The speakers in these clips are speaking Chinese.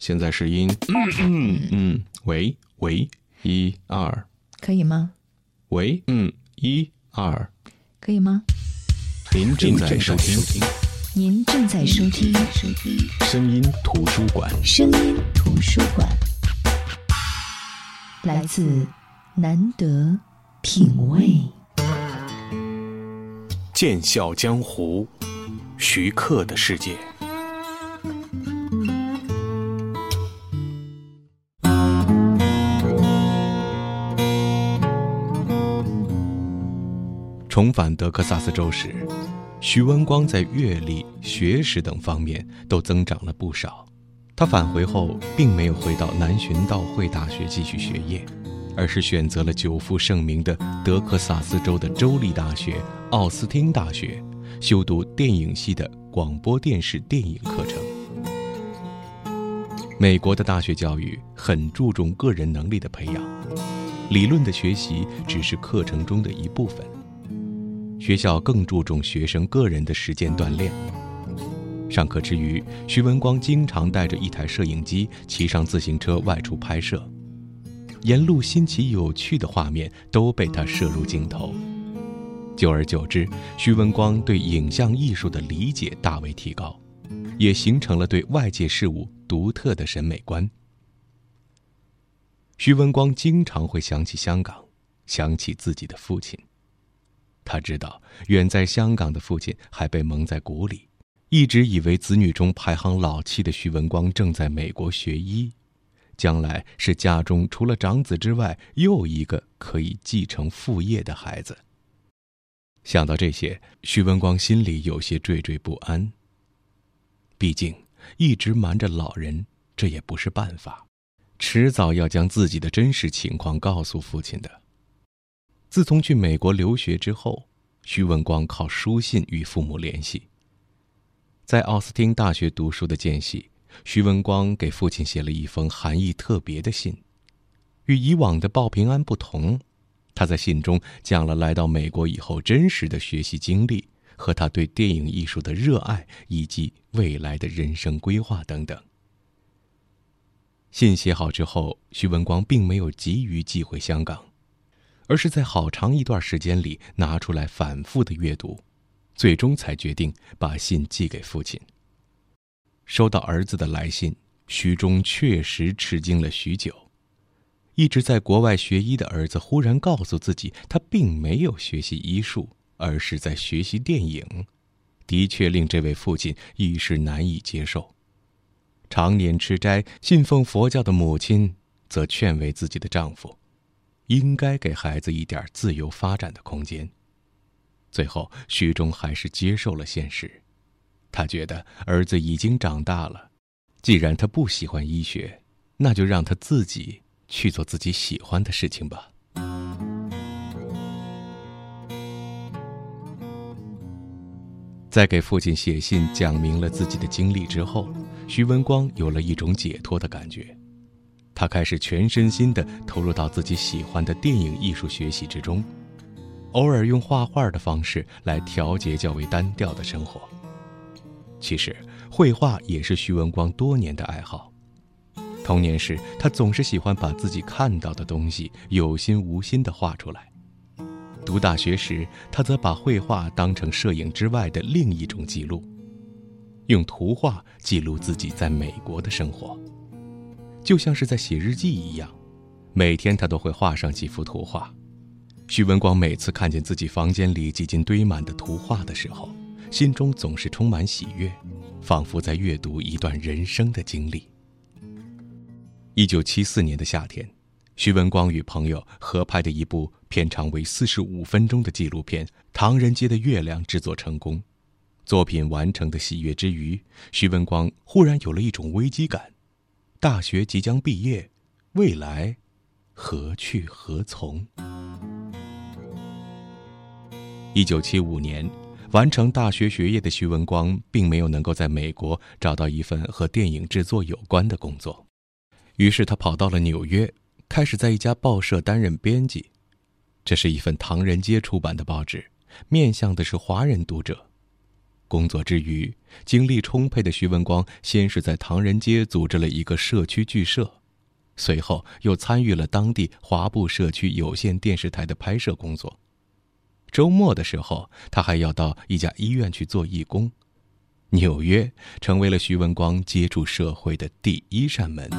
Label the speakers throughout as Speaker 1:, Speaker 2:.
Speaker 1: 现在试音。嗯嗯，喂喂，一二，
Speaker 2: 可以吗？
Speaker 1: 喂，嗯，一二，
Speaker 2: 可以吗？
Speaker 1: 您正在收听
Speaker 2: 您正在收听
Speaker 1: 声音图书馆。
Speaker 2: 声音图书馆，来自难得品味。
Speaker 1: 剑笑江湖，徐克的世界。重返德克萨斯州时，徐文光在阅历、学识等方面都增长了不少。他返回后，并没有回到南寻道会大学继续学业，而是选择了久负盛名的德克萨斯州的州立大学奥斯汀大学，修读电影系的广播电视电影课程。美国的大学教育很注重个人能力的培养，理论的学习只是课程中的一部分。学校更注重学生个人的实践锻炼。上课之余，徐文光经常带着一台摄影机，骑上自行车外出拍摄，沿路新奇有趣的画面都被他摄入镜头。久而久之，徐文光对影像艺术的理解大为提高，也形成了对外界事物独特的审美观。徐文光经常会想起香港，想起自己的父亲。他知道远在香港的父亲还被蒙在鼓里，一直以为子女中排行老七的徐文光正在美国学医，将来是家中除了长子之外又一个可以继承父业的孩子。想到这些，徐文光心里有些惴惴不安。毕竟一直瞒着老人，这也不是办法，迟早要将自己的真实情况告诉父亲的。自从去美国留学之后，徐文光靠书信与父母联系。在奥斯汀大学读书的间隙，徐文光给父亲写了一封含义特别的信。与以往的报平安不同，他在信中讲了来到美国以后真实的学习经历和他对电影艺术的热爱以及未来的人生规划等等。信写好之后，徐文光并没有急于寄回香港。而是在好长一段时间里拿出来反复的阅读，最终才决定把信寄给父亲。收到儿子的来信，徐忠确实吃惊了许久。一直在国外学医的儿子忽然告诉自己，他并没有学习医术，而是在学习电影，的确令这位父亲一时难以接受。常年吃斋、信奉佛教的母亲，则劝慰自己的丈夫。应该给孩子一点自由发展的空间。最后，徐忠还是接受了现实。他觉得儿子已经长大了，既然他不喜欢医学，那就让他自己去做自己喜欢的事情吧。在给父亲写信讲明了自己的经历之后，徐文光有了一种解脱的感觉。他开始全身心地投入到自己喜欢的电影艺术学习之中，偶尔用画画的方式来调节较为单调的生活。其实，绘画也是徐文光多年的爱好。童年时，他总是喜欢把自己看到的东西有心无心地画出来。读大学时，他则把绘画当成摄影之外的另一种记录，用图画记录自己在美国的生活。就像是在写日记一样，每天他都会画上几幅图画。徐文光每次看见自己房间里几近堆满的图画的时候，心中总是充满喜悦，仿佛在阅读一段人生的经历。一九七四年的夏天，徐文光与朋友合拍的一部片长为四十五分钟的纪录片《唐人街的月亮》制作成功。作品完成的喜悦之余，徐文光忽然有了一种危机感。大学即将毕业，未来何去何从？一九七五年，完成大学学业的徐文光，并没有能够在美国找到一份和电影制作有关的工作，于是他跑到了纽约，开始在一家报社担任编辑。这是一份唐人街出版的报纸，面向的是华人读者。工作之余，精力充沛的徐文光先是在唐人街组织了一个社区剧社，随后又参与了当地华埠社区有线电视台的拍摄工作。周末的时候，他还要到一家医院去做义工。纽约成为了徐文光接触社会的第一扇门。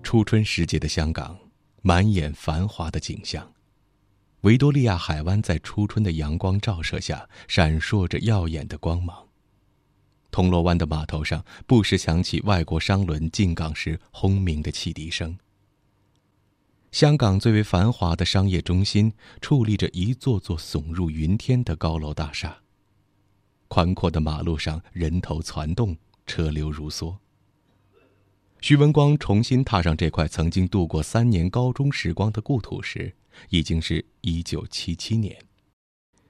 Speaker 1: 初春时节的香港，满眼繁华的景象。维多利亚海湾在初春的阳光照射下，闪烁着耀眼的光芒。铜锣湾的码头上，不时响起外国商轮进港时轰鸣的汽笛声。香港最为繁华的商业中心，矗立着一座座耸入云天的高楼大厦。宽阔的马路上，人头攒动，车流如梭。徐文光重新踏上这块曾经度过三年高中时光的故土时，已经是一九七七年。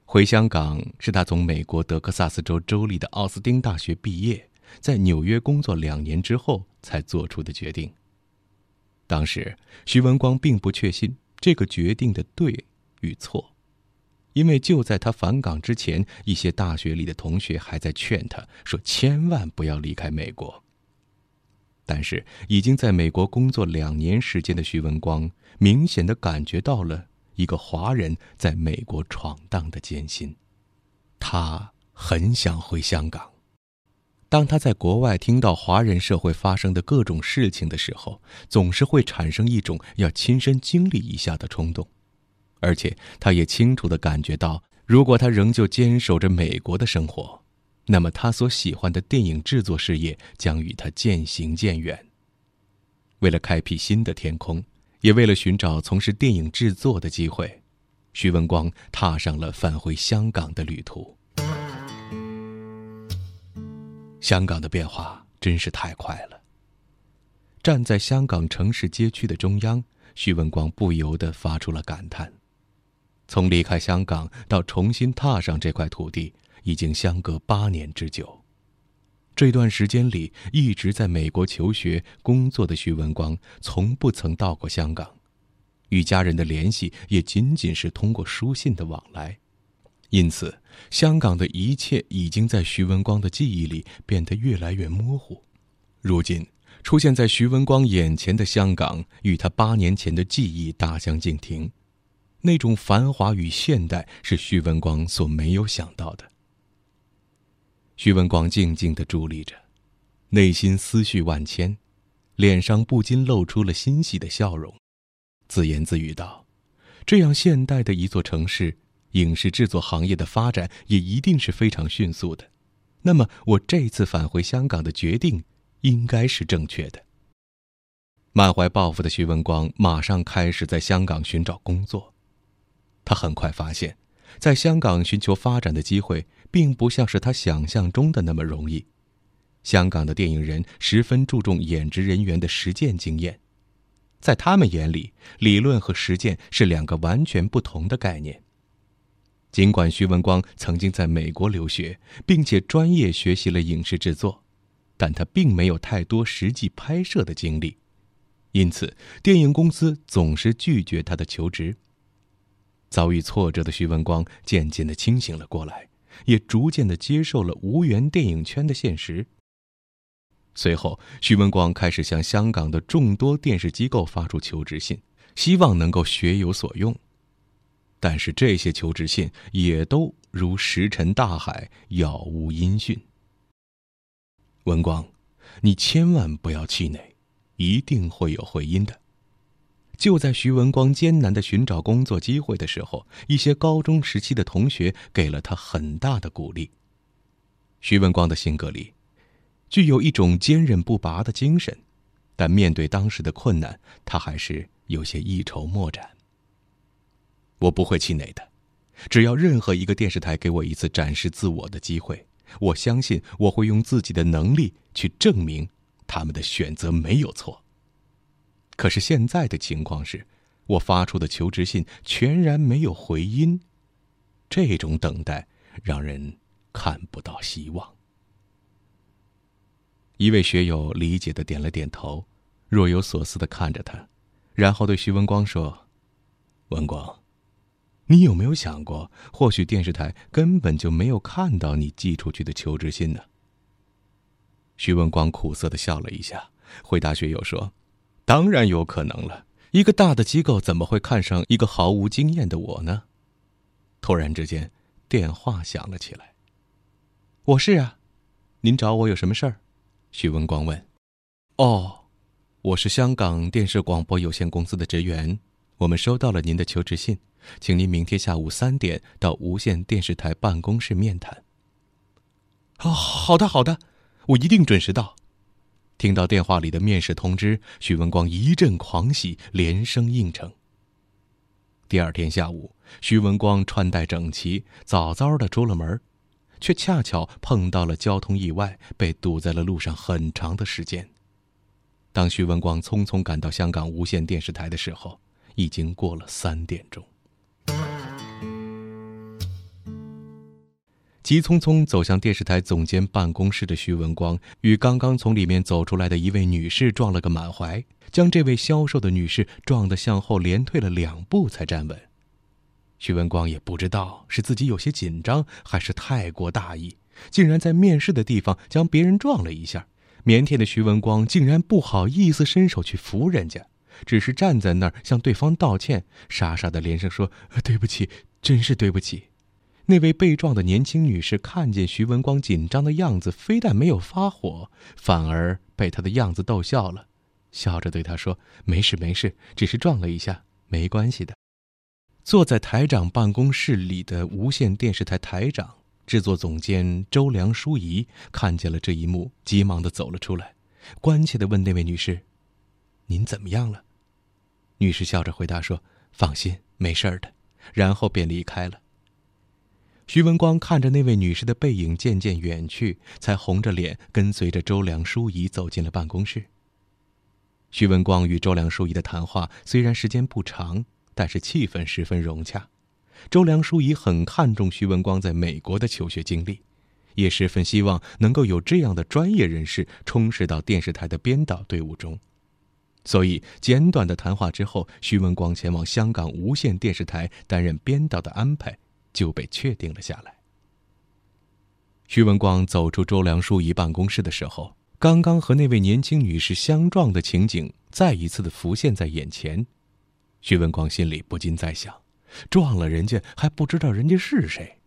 Speaker 1: 回香港是他从美国德克萨斯州州立的奥斯汀大学毕业，在纽约工作两年之后才做出的决定。当时，徐文光并不确信这个决定的对与错，因为就在他返港之前，一些大学里的同学还在劝他说：“千万不要离开美国。”但是，已经在美国工作两年时间的徐文光，明显的感觉到了一个华人在美国闯荡的艰辛，他很想回香港。当他在国外听到华人社会发生的各种事情的时候，总是会产生一种要亲身经历一下的冲动，而且他也清楚地感觉到，如果他仍旧坚守着美国的生活，那么他所喜欢的电影制作事业将与他渐行渐远。为了开辟新的天空，也为了寻找从事电影制作的机会，徐文光踏上了返回香港的旅途。香港的变化真是太快了。站在香港城市街区的中央，徐文光不由得发出了感叹：从离开香港到重新踏上这块土地，已经相隔八年之久。这段时间里，一直在美国求学工作的徐文光，从不曾到过香港，与家人的联系也仅仅是通过书信的往来。因此，香港的一切已经在徐文光的记忆里变得越来越模糊。如今，出现在徐文光眼前的香港，与他八年前的记忆大相径庭。那种繁华与现代，是徐文光所没有想到的。徐文光静静地伫立着，内心思绪万千，脸上不禁露出了欣喜的笑容，自言自语道：“这样现代的一座城市。”影视制作行业的发展也一定是非常迅速的，那么我这次返回香港的决定应该是正确的。满怀抱负的徐文光马上开始在香港寻找工作，他很快发现，在香港寻求发展的机会并不像是他想象中的那么容易。香港的电影人十分注重演职人员的实践经验，在他们眼里，理论和实践是两个完全不同的概念。尽管徐文光曾经在美国留学，并且专业学习了影视制作，但他并没有太多实际拍摄的经历，因此电影公司总是拒绝他的求职。遭遇挫折的徐文光渐渐的清醒了过来，也逐渐的接受了无缘电影圈的现实。随后，徐文光开始向香港的众多电视机构发出求职信，希望能够学有所用。但是这些求职信也都如石沉大海，杳无音讯。文光，你千万不要气馁，一定会有回音的。就在徐文光艰难的寻找工作机会的时候，一些高中时期的同学给了他很大的鼓励。徐文光的性格里，具有一种坚韧不拔的精神，但面对当时的困难，他还是有些一筹莫展。我不会气馁的，只要任何一个电视台给我一次展示自我的机会，我相信我会用自己的能力去证明他们的选择没有错。可是现在的情况是，我发出的求职信全然没有回音，这种等待让人看不到希望。一位学友理解的点了点头，若有所思的看着他，然后对徐文光说：“文光。”你有没有想过，或许电视台根本就没有看到你寄出去的求职信呢？徐文光苦涩的笑了一下，回答学友说：“当然有可能了。一个大的机构怎么会看上一个毫无经验的我呢？”突然之间，电话响了起来。“我是啊，您找我有什么事儿？”徐文光问。“哦，我是香港电视广播有限公司的职员，我们收到了您的求职信，请您明天下午三点到无线电视台办公室面谈。”“哦，好的，好的。”我一定准时到。听到电话里的面试通知，徐文光一阵狂喜，连声应承。第二天下午，徐文光穿戴整齐，早早的出了门，却恰巧碰到了交通意外，被堵在了路上很长的时间。当徐文光匆匆赶到香港无线电视台的时候，已经过了三点钟。急匆匆走向电视台总监办公室的徐文光，与刚刚从里面走出来的一位女士撞了个满怀，将这位消瘦的女士撞得向后连退了两步才站稳。徐文光也不知道是自己有些紧张，还是太过大意，竟然在面试的地方将别人撞了一下。腼腆的徐文光竟然不好意思伸手去扶人家，只是站在那儿向对方道歉，傻傻的连声说：“对不起，真是对不起。”那位被撞的年轻女士看见徐文光紧张的样子，非但没有发火，反而被他的样子逗笑了，笑着对他说：“没事没事，只是撞了一下，没关系的。”坐在台长办公室里的无线电视台台长、制作总监周良淑仪看见了这一幕，急忙的走了出来，关切的问那位女士：“您怎么样了？”女士笑着回答说：“放心，没事的。”然后便离开了。徐文光看着那位女士的背影渐渐远去，才红着脸跟随着周良淑仪走进了办公室。徐文光与周良淑仪的谈话虽然时间不长，但是气氛十分融洽。周良淑仪很看重徐文光在美国的求学经历，也十分希望能够有这样的专业人士充实到电视台的编导队伍中。所以，简短的谈话之后，徐文光前往香港无线电视台担任编导的安排。就被确定了下来。徐文光走出周良淑仪办公室的时候，刚刚和那位年轻女士相撞的情景再一次的浮现在眼前。徐文光心里不禁在想：撞了人家还不知道人家是谁。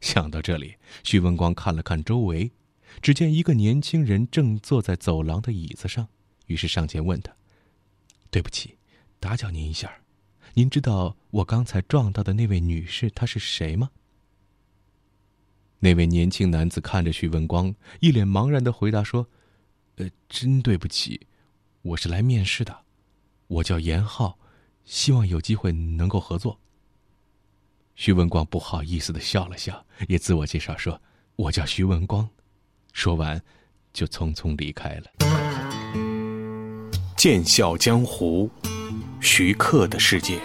Speaker 1: 想到这里，徐文光看了看周围，只见一个年轻人正坐在走廊的椅子上，于是上前问他：“对不起，打搅您一下。”您知道我刚才撞到的那位女士她是谁吗？那位年轻男子看着徐文光，一脸茫然的回答说：“呃，真对不起，我是来面试的，我叫严浩，希望有机会能够合作。”徐文光不好意思的笑了笑，也自我介绍说：“我叫徐文光。”说完，就匆匆离开了。
Speaker 3: 剑笑江湖。徐克的世界。